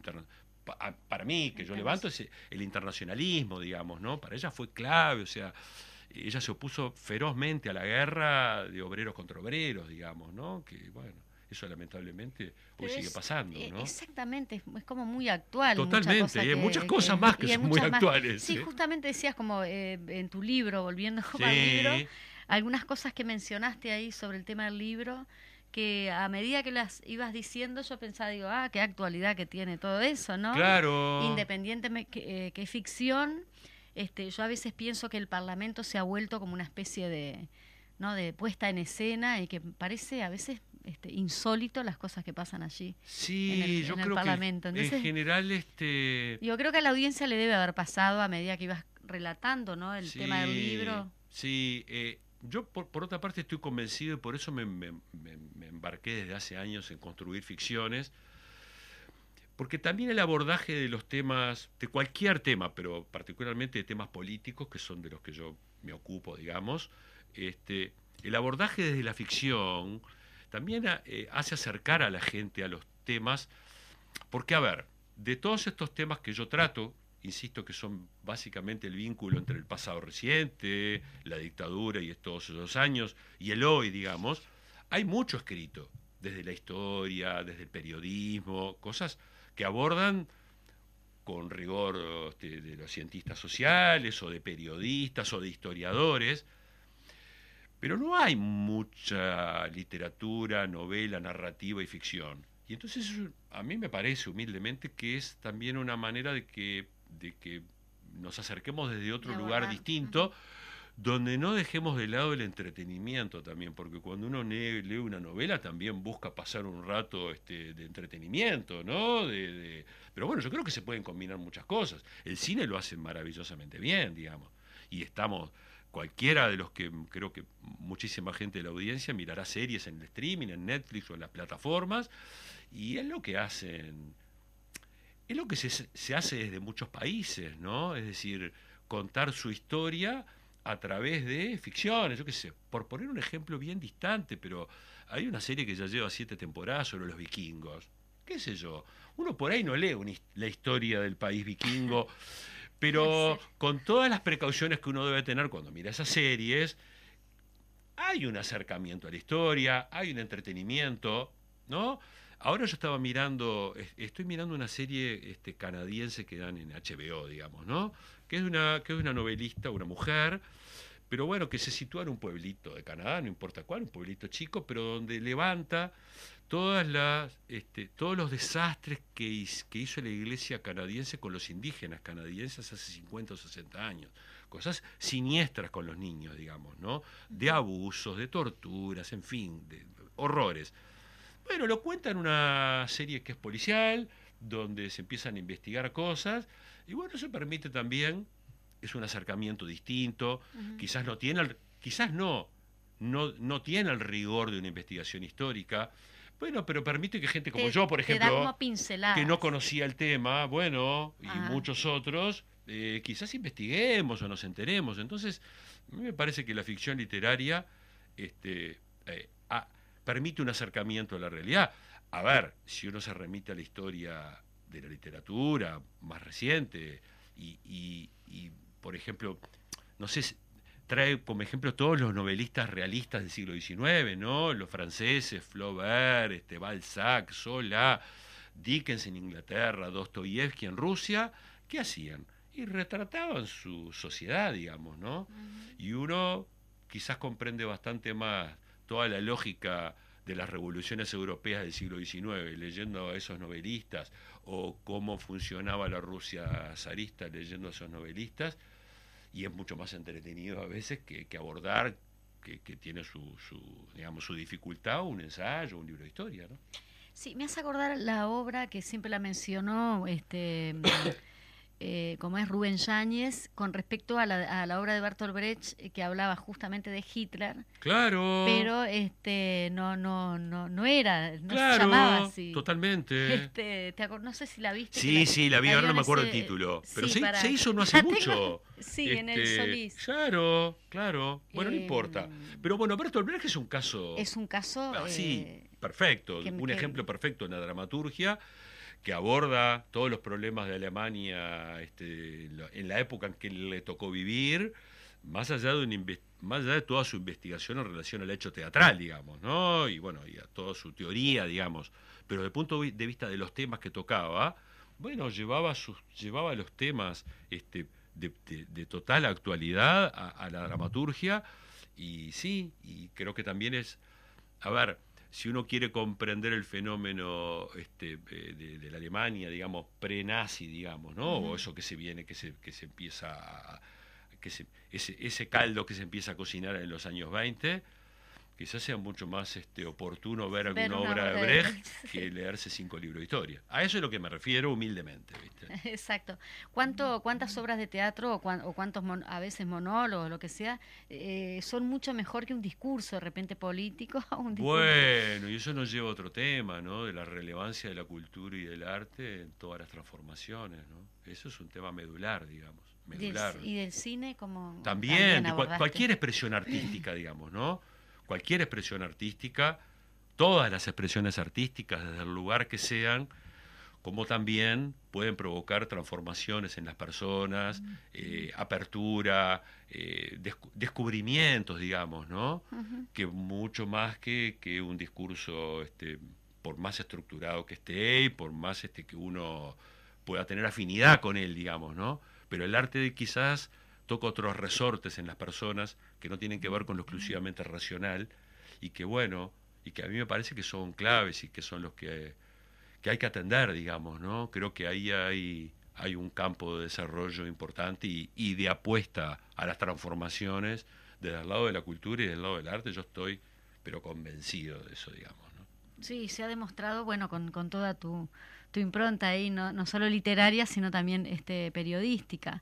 para mí, que yo levanto, es el internacionalismo, digamos, ¿no? Para ella fue clave, o sea, ella se opuso ferozmente a la guerra de obreros contra obreros, digamos, ¿no? Que, bueno, eso lamentablemente hoy sigue pasando, eh, ¿no? Exactamente, es como muy actual. Totalmente, hay muchas cosas más que, son muy actuales. Sí, justamente decías como eh, en tu libro, volviendo al libro, algunas cosas que mencionaste ahí sobre el tema del libro, que a medida que las ibas diciendo yo pensaba, digo, ah, qué actualidad que tiene todo eso, ¿no? Claro. Independientemente que, eh, que ficción, este, yo a veces pienso que el Parlamento se ha vuelto como una especie de, ¿no? de puesta en escena y que parece a veces este, insólito las cosas que pasan allí. Sí, en el, yo creo Parlamento. que en general este yo creo que a la audiencia le debe haber pasado a medida que ibas relatando, ¿no? El tema del libro. Sí, eh, yo por, por, otra parte estoy convencido y por eso me, embarqué desde hace años en construir ficciones, porque también el abordaje de los temas, de cualquier tema, pero particularmente de temas políticos, que son de los que yo me ocupo, digamos, este, el abordaje desde la ficción también eh, hace acercar a la gente a los temas, porque a ver, de todos estos temas que yo trato, insisto que son básicamente el vínculo entre el pasado reciente, la dictadura y todos esos años, y el hoy, digamos, hay mucho escrito, desde la historia, desde el periodismo, cosas que abordan con rigor este, de los cientistas sociales o de periodistas o de historiadores, pero no hay mucha literatura, novela, narrativa y ficción. Y entonces a mí me parece humildemente que es también una manera de que, de que nos acerquemos desde otro lugar distinto donde no dejemos de lado el entretenimiento también, porque cuando uno lee, una novela también busca pasar un rato este, de entretenimiento, ¿no? De, pero bueno, yo creo que se pueden combinar muchas cosas. El cine lo hace maravillosamente bien, digamos, y estamos, cualquiera de los que creo que muchísima gente de la audiencia mirará series en el streaming, en Netflix o en las plataformas, y es lo que hacen, es lo que se, se hace desde muchos países, ¿no? Es decir, contar su historia a través de ficciones, yo qué sé, por poner un ejemplo bien distante, pero hay una serie que ya lleva siete temporadas sobre los vikingos, qué sé yo, uno por ahí no lee la historia del país vikingo, pero con todas las precauciones que uno debe tener cuando mira esas series, hay un acercamiento a la historia, hay un entretenimiento, ¿no? Ahora yo estaba mirando, estoy mirando una serie este, canadiense que dan en HBO, digamos, ¿no? Que es una, que es una novelista, una mujer, pero bueno, que se sitúa en un pueblito de Canadá, no importa cuál, un pueblito chico, pero donde levanta todas las, este, todos los desastres que, que hizo la iglesia canadiense con los indígenas canadienses hace 50 o 60 años. Cosas siniestras con los niños, digamos, ¿no? De abusos, de torturas, en fin, de horrores. Bueno, lo cuenta en una serie que es policial, donde se empiezan a investigar cosas, y bueno, eso permite también, es un acercamiento distinto, quizás no tiene, el, quizás no, no, no tiene el rigor de una investigación histórica, Bueno, pero permite que gente como yo, por ejemplo, que no conocía el tema, bueno, y muchos otros, eh, quizás investiguemos o nos enteremos. Entonces, a mí me parece que la ficción literaria este, eh, permite un acercamiento a la realidad. A ver, si uno se remite a la historia de la literatura más reciente y, por ejemplo, no sé, trae como ejemplo todos los novelistas realistas del siglo XIX, ¿no? Los franceses, Flaubert, este, Balzac, Zola, Dickens en Inglaterra, Dostoyevsky en Rusia, ¿qué hacían? Y retrataban su sociedad, digamos, ¿no? Y uno quizás comprende bastante más toda la lógica de las revoluciones europeas del siglo XIX, leyendo a esos novelistas, o cómo funcionaba la Rusia zarista leyendo a esos novelistas, y es mucho más entretenido a veces que, abordar, que, tiene su, su, digamos, su dificultad, un ensayo, un libro de historia. ¿no? Sí, me hace acordar la obra que siempre la mencionó este eh, como es Rubén Yáñez, con respecto a la, obra de Bertolt Brecht, eh, que hablaba justamente de Hitler. Claro. Pero este no no no no era, no se llamaba así. Totalmente. Este, no sé si la viste. Sí, sí, la vi, ahora no me acuerdo el título. Pero se, se, hizo no hace mucho. sí, en el este, Solís. Claro, claro. Bueno, no importa. Em, Pero bueno, Bertolt Brecht es un caso. Es un caso. Ah, sí, eh, perfecto. un ejemplo perfecto en la dramaturgia que aborda todos los problemas de Alemania este, en la época en que le tocó vivir, más allá de más allá de toda su investigación en relación al hecho teatral, digamos, ¿no? Y bueno, y a toda su teoría, digamos, pero desde el punto de vista de los temas que tocaba, bueno, llevaba sus, llevaba los temas este, de, total actualidad a, a la dramaturgia, y sí, y creo que también es, a ver, si uno quiere comprender el fenómeno este, eh, de, la Alemania, digamos, pre-nazi, digamos, ¿no? O eso que se viene, que se, que se empieza a, que se, ese, ese caldo que se empieza a cocinar en los años 20, quizás sea mucho más este, oportuno ver alguna obra de Brecht que leerse cinco libros de historia. A eso es lo que me refiero humildemente. ¿viste? Exacto. ¿Cuánto, ¿Cuántas obras de teatro o, cuántos a veces monólogos, lo que sea, eh, son mucho mejor que un discurso de repente político? bueno, y eso nos lleva a otro tema, ¿no? De la relevancia de la cultura y del arte en todas las transformaciones, ¿no? Eso es un tema medular, digamos. Medular. ¿Y del cine como También, cualquier expresión artística, digamos, ¿no? Cualquier expresión artística, todas las expresiones artísticas, desde el lugar que sean, como también pueden provocar transformaciones en las personas, eh, apertura, eh, descubrimientos, digamos, ¿no? Que mucho más que, que un discurso, este, por más estructurado que esté y por más este, que uno pueda tener afinidad con él, digamos, ¿no? Pero el arte quizás toca otros resortes en las personas que no tienen que ver con lo exclusivamente racional y que bueno, y que a mí me parece que son claves y que son los que, hay que atender, digamos, ¿no? Creo que ahí hay, hay un campo de desarrollo importante y, de apuesta a las transformaciones desde el lado de la cultura y del lado del arte, yo estoy pero convencido de eso, digamos. ¿no? Sí, se ha demostrado, bueno, con, con toda tu, tu impronta ahí, no, no solo literaria, sino también este, periodística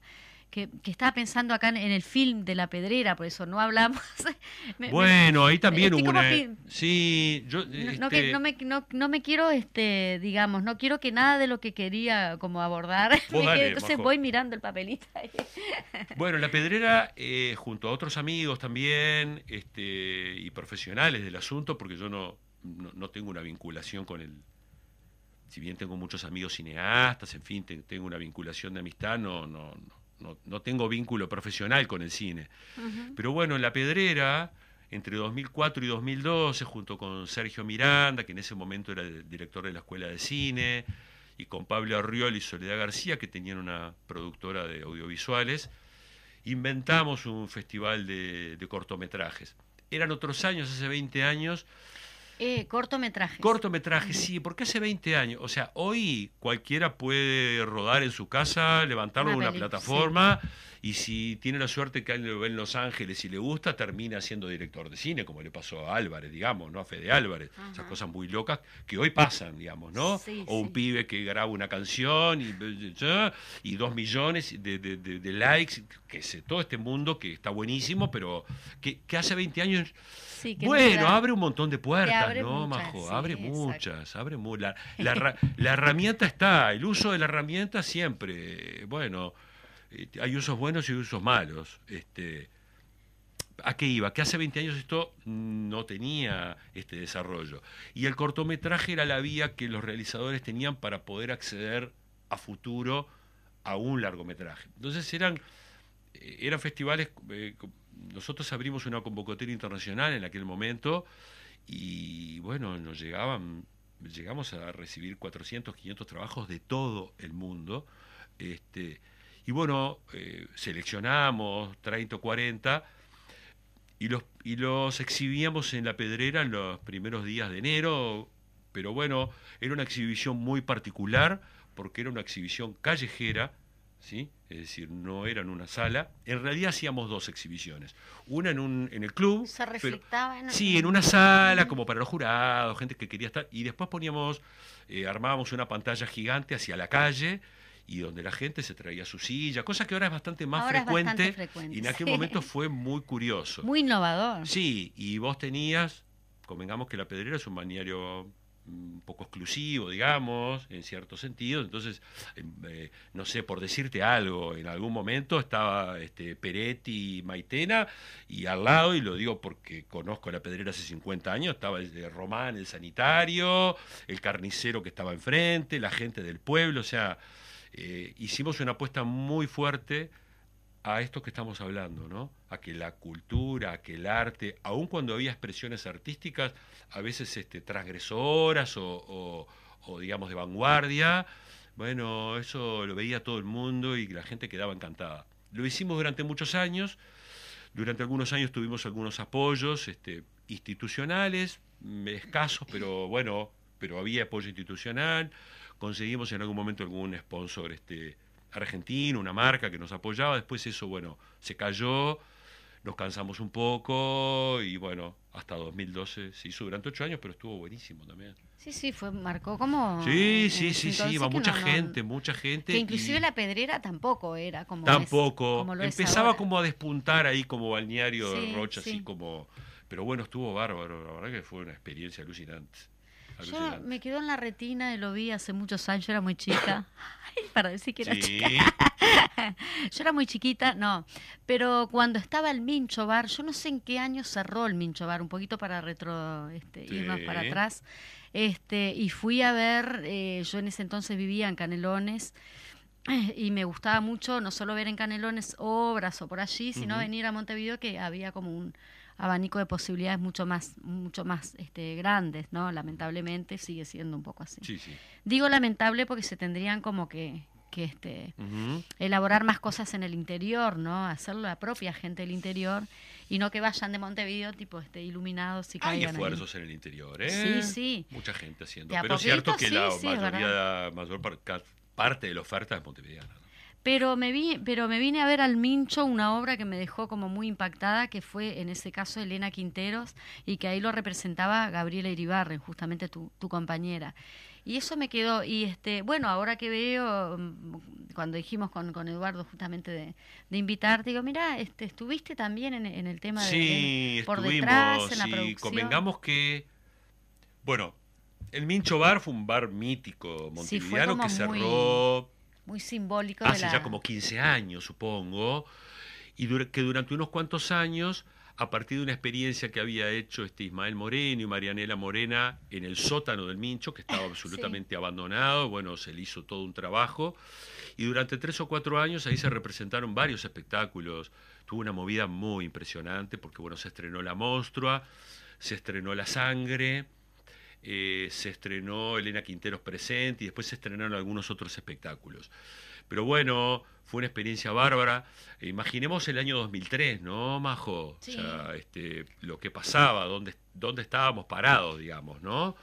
que, estaba pensando acá en, el film de la pedrera, por eso no hablamos. bueno, ahí también hubo una... Sí, yo... No, este me, no, me quiero, este, digamos, no quiero que nada de lo que quería como abordar, entonces voy mirando el papelito. bueno, la pedrera, eh, junto a otros amigos también, este, y profesionales del asunto, porque yo no, no, tengo una vinculación con el, si bien tengo muchos amigos cineastas, en fin, tengo una vinculación de amistad, no, no, no, no, tengo vínculo profesional con el cine. Pero bueno, La Pedrera, entre 2004 y 2012, junto con Sergio Miranda, que en ese momento era el director de la Escuela de Cine, y con Pablo Arriol y Soledad García, que tenían una productora de audiovisuales, inventamos un festival de, de cortometrajes. Eran otros años, hace 20 años, eh, cortometrajes. Cortometrajes, sí, porque hace 20 años. O sea, hoy cualquiera puede rodar en su casa, levantarlo en una plataforma y si tiene la suerte que alguien lo ve en Los Ángeles y le gusta, termina siendo director de cine, como le pasó a Álvarez, digamos, ¿no? A Fede Álvarez. Esas cosas muy locas que hoy pasan, digamos, ¿no? o un pibe que graba una canción y, y dos millones de, likes, que sé, todo este mundo que está buenísimo, pero que, que hace 20 años bueno, abre un montón de puertas, ¿no, Majo? abre muchas, abre muchas. La, la, herramienta está, el uso de la herramienta siempre, bueno, hay usos buenos y usos malos. Este, ¿A qué iba? Que hace 20 años esto no tenía este desarrollo. Y el cortometraje era la vía que los realizadores tenían para poder acceder a futuro a un largometraje. Entonces eran, eh, eran festivales, eh, nosotros abrimos una convocatoria internacional en aquel momento y bueno, nos llegaban, llegamos a recibir 400, 500 trabajos de todo el mundo. Este, y bueno, eh, seleccionamos 30 o 40 y los, y los exhibíamos en la pedrera en los primeros días de enero, pero bueno, era una exhibición muy particular porque era una exhibición callejera, ¿sí? es decir, no era en una sala. En realidad hacíamos dos exhibiciones. Una en, un, en el club. Se reflectaba en Sí, en una sala, como para los jurados, gente que quería estar. Y después poníamos, eh, armábamos una pantalla gigante hacia la calle y donde la gente se traía su silla, cosa que ahora es bastante más frecuente, y en aquel momento fue muy curioso. Muy innovador. Sí, y vos tenías, convengamos que La Pedrera es un balneario un poco exclusivo, digamos, en cierto sentido. Entonces, em, eh, no sé, por decirte algo, en algún momento estaba este, Peretti y Maitena, y al lado, y lo digo porque conozco la pedrera hace 50 años, estaba el de Román, el sanitario, el carnicero que estaba enfrente, la gente del pueblo, o sea, eh, hicimos una apuesta muy fuerte a esto que estamos hablando, ¿no? A que la cultura, a que el arte, aun cuando había expresiones artísticas, a veces este, transgresoras o, digamos de vanguardia, bueno, eso lo veía todo el mundo y la gente quedaba encantada. Lo hicimos durante muchos años, durante algunos años tuvimos algunos apoyos este, institucionales, escasos, pero bueno, pero había apoyo institucional, conseguimos en algún momento algún sponsor este, argentino, una marca que nos apoyaba, después eso, bueno, se cayó, nos cansamos un poco y bueno, hasta 2012 se hizo durante ocho años, pero estuvo buenísimo también. Sí, sí, fue, marcó como... Sí, sí, sí, sí, iba mucha gente, mucha gente. Que inclusive la pedrera tampoco era como... Tampoco, empezaba como a despuntar ahí como balneario de Rocha, así como... Pero bueno, estuvo bárbaro, la verdad que fue una experiencia alucinante. Yo me quedó en la retina y lo vi hace muchos años, yo era muy chica. para decir que era chica. yo era muy chiquita, no. Pero cuando estaba el Mincho Bar, yo no sé en qué año cerró el Mincho Bar, un poquito para retro, este, irnos para atrás. Este, y fui a ver, eh, yo en ese entonces vivía en Canelones y me gustaba mucho no solo ver en Canelones obras o por allí, sino venir a Montevideo que había como un abanico de posibilidades mucho más, mucho más este, grandes, ¿no? Lamentablemente sigue siendo un poco así. Digo lamentable porque se tendrían como que, que este, elaborar más cosas en el interior, ¿no? Hacerlo la propia gente del interior y no que vayan de Montevideo tipo este, iluminados y Hay esfuerzos en el interior, ¿eh? Sí, sí. Mucha gente haciendo. Pero es cierto que la mayoría, mayor parte de la oferta es montevideana. Pero me, vi, pero me vine a ver al Mincho, una obra que me dejó como muy impactada, que fue en ese caso Elena Quinteros, y que ahí lo representaba Gabriela Iribarren, justamente tu, tu compañera. Y eso me quedó, y este, bueno, ahora que veo, mm, cuando dijimos con, con Eduardo justamente de, de invitarte, digo, mira, este, estuviste también en, en el tema de, por detrás, en la producción. convengamos que, bueno, el Mincho Bar fue un bar mítico montevideano que cerró muy simbólico. Hace ya como 15 años, supongo, y que durante unos cuantos años, a partir de una experiencia que había hecho este Ismael Moreno y Marianela Morena en el sótano del Mincho, que estaba absolutamente abandonado, bueno, se le hizo todo un trabajo, y durante tres o cuatro años ahí se representaron varios espectáculos, tuvo una movida muy impresionante, porque bueno, se estrenó La Monstrua, se estrenó La Sangre, eh, se estrenó Elena Quinteros presente y después se estrenaron algunos otros espectáculos. Pero bueno, fue una experiencia bárbara. Imaginemos el año 2003, ¿no, Majo? O sea, este, lo que pasaba, dónde, dónde estábamos parados, digamos, ¿no?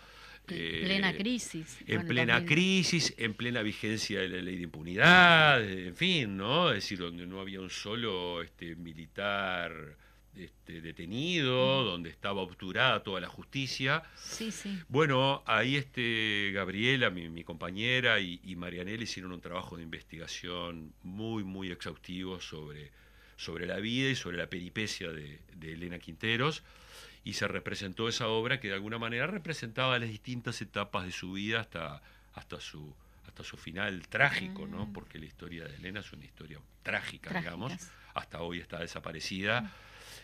En plena crisis. En plena crisis, en plena vigencia de la ley de impunidad, en fin, ¿no? Es decir, donde no había un solo este, militar este, detenido, donde estaba obturada toda la justicia. Sí, sí. Bueno, ahí este, Gabriela, mi, compañera, y, y Marianela hicieron un trabajo de investigación muy, muy exhaustivo sobre, sobre la vida y sobre la peripecia de, Elena Quinteros, y se representó esa obra que de alguna manera representaba las distintas etapas de su vida hasta, hasta, su, hasta su final trágico, ¿no? Mm. porque la historia de Elena es una historia trágica, digamos, hasta hoy está desaparecida.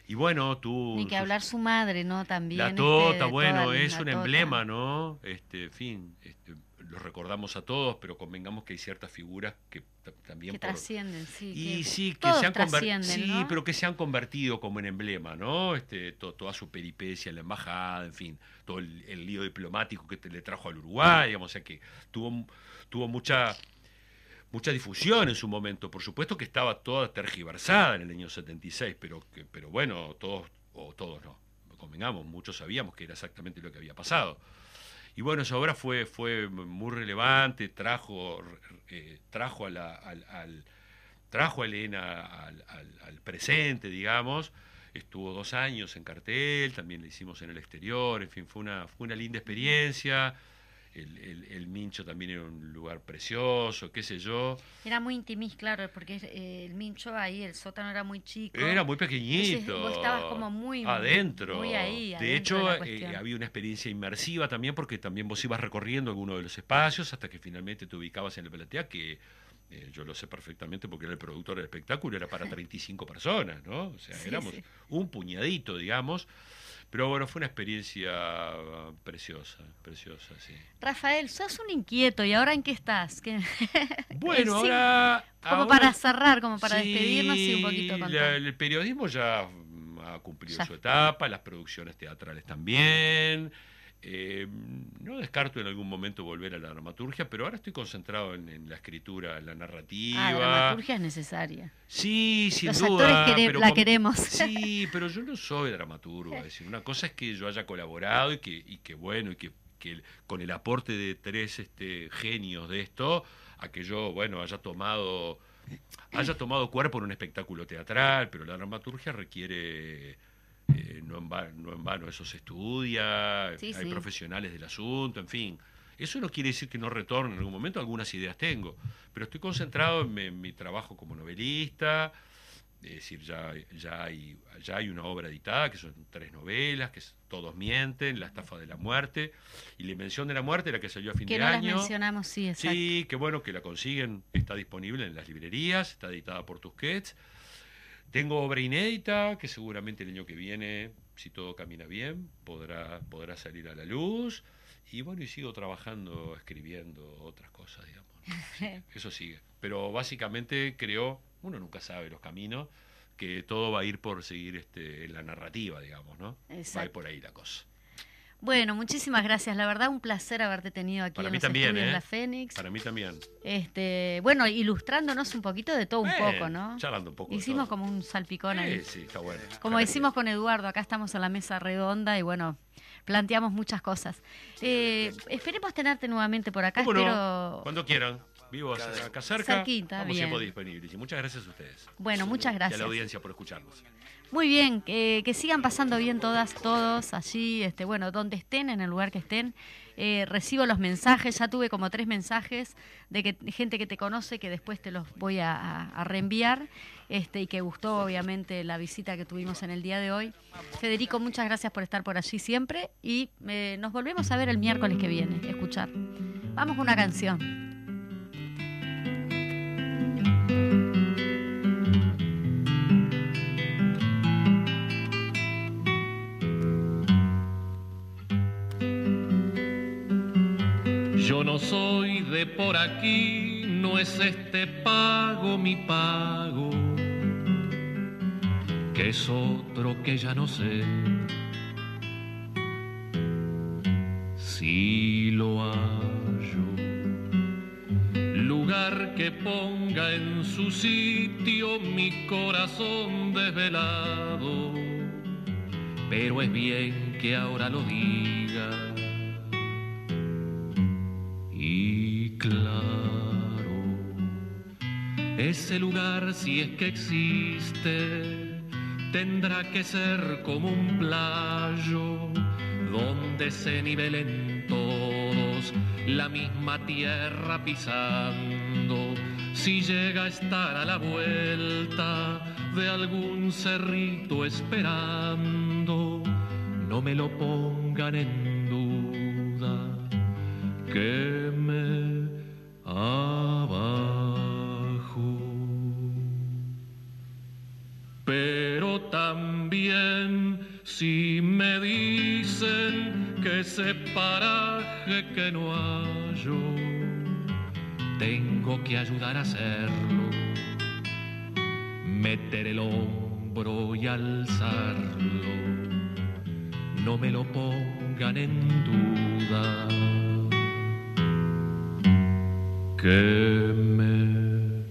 Y bueno, tú... Ni que hablar su madre, ¿no? También. La tota, este, bueno, es un emblema, ¿no? Este, fin, este, lo recordamos a todos, pero convengamos que hay ciertas figuras que también... Que trascienden, sí. Y sí, que se han convertido... Sí, pero que se han convertido como en emblema, ¿no? Este, toda su peripecia en la embajada, en fin, todo el, lío diplomático que le trajo al Uruguay, digamos, o sea que tuvo, tuvo mucha mucha difusión en su momento. Por supuesto que estaba toda tergiversada en el año 76, pero, que, pero bueno, todos, o todos no, convengamos, muchos sabíamos que era exactamente lo que había pasado. Y bueno, esa obra fue, fue muy relevante, trajo, eh, trajo, a la, al, trajo a Elena al, al, presente, digamos. Estuvo dos años en cartel, también la hicimos en el exterior, en fin, fue una, fue una linda experiencia el, Mincho también era un lugar precioso, qué sé yo. Era muy intimís, claro, porque eh, el Mincho ahí, el sótano era muy chico. Era muy pequeñito. vos estabas como muy adentro. Muy ahí. De hecho, eh, había una experiencia inmersiva también, porque también vos ibas recorriendo alguno de los espacios hasta que finalmente te ubicabas en la platea, que eh, yo lo sé perfectamente porque era el productor del espectáculo, era para 35 personas, ¿no? O sea, éramos un puñadito, digamos. Pero bueno, fue una experiencia ah, preciosa, preciosa, sí. Rafael, sos un inquieto, ¿y ahora en qué estás? Bueno, ahora... Como para cerrar, como para despedirnos y un poquito contar. el periodismo ya ha cumplido su etapa, las producciones teatrales también. Eh, no descarto en algún momento volver a la dramaturgia, pero ahora estoy concentrado en, la escritura, en la narrativa. Ah, la dramaturgia es necesaria. Sí, sin Los duda. Actores la queremos. Sí, pero yo no soy dramaturgo. Es decir, una cosa es que yo haya colaborado y que, y que bueno, y que, que con el aporte de tres este, genios de esto, a que yo, bueno, haya tomado, haya tomado cuerpo en un espectáculo teatral, pero la dramaturgia requiere eh, no, en vano, eso se estudia, hay profesionales del asunto, en fin. Eso no quiere decir que no retorne en algún momento, algunas ideas tengo, pero estoy concentrado en, mi trabajo como novelista, es decir, ya, ya, hay, ya hay una obra editada, que son tres novelas, que Todos mienten, La estafa de la muerte, y La invención de la muerte, la que salió a fin de año. Que mencionamos, sí, exacto. Sí, que bueno, que la consiguen, está disponible en las librerías, está editada por Tusquets. Tengo obra inédita que seguramente el año que viene, si todo camina bien, podrá, podrá salir a la luz. Y bueno, y sigo trabajando, escribiendo otras cosas, digamos. Eso sigue. Pero básicamente creo, uno nunca sabe los caminos, que todo va a ir por seguir este, la narrativa, digamos, ¿no? Va a ir por ahí la cosa. Bueno, muchísimas gracias. La verdad, un placer haberte tenido aquí en los también, ¿eh? La Fénix. Para mí también. Este, bueno, ilustrándonos un poquito de todo un poco, ¿no? Charlando un poco. Hicimos como un salpicón ahí. Sí, sí, está bueno. Como decimos con Eduardo, acá estamos en la mesa redonda y bueno, planteamos muchas cosas. Eh, esperemos tenerte nuevamente por acá. Espero... Cuando quieran. Vivo acá cerca. Cerquita, estamos siempre disponibles. Y muchas gracias a ustedes. Bueno, muchas gracias. Y a la audiencia por escucharnos. Muy bien, que, sigan pasando bien todas, todos allí, este, bueno, donde estén, en el lugar que estén. Eh, recibo los mensajes, ya tuve como tres mensajes de que gente que te conoce, que después te los voy a, reenviar, este, y que gustó obviamente la visita que tuvimos en el día de hoy. Federico, muchas gracias por estar por allí siempre y eh, nos volvemos a ver el miércoles que viene, escuchar. Vamos con una canción. Yo no soy de por aquí, no es este pago mi pago, que es otro que ya no sé. Si lo hallo, lugar que ponga en su sitio mi corazón desvelado, pero es bien que ahora lo diga claro. Ese lugar, si es que existe, tendrá que ser como un playo donde se nivelen todos la misma tierra pisando. Si llega a estar a la vuelta de algún cerrito esperando, no me lo pongan en duda, me abajo. Pero también si me dicen que ese paraje que no hallo, tengo que ayudar a hacerlo meter el hombro y alzarlo, no me lo pongan en duda. Que me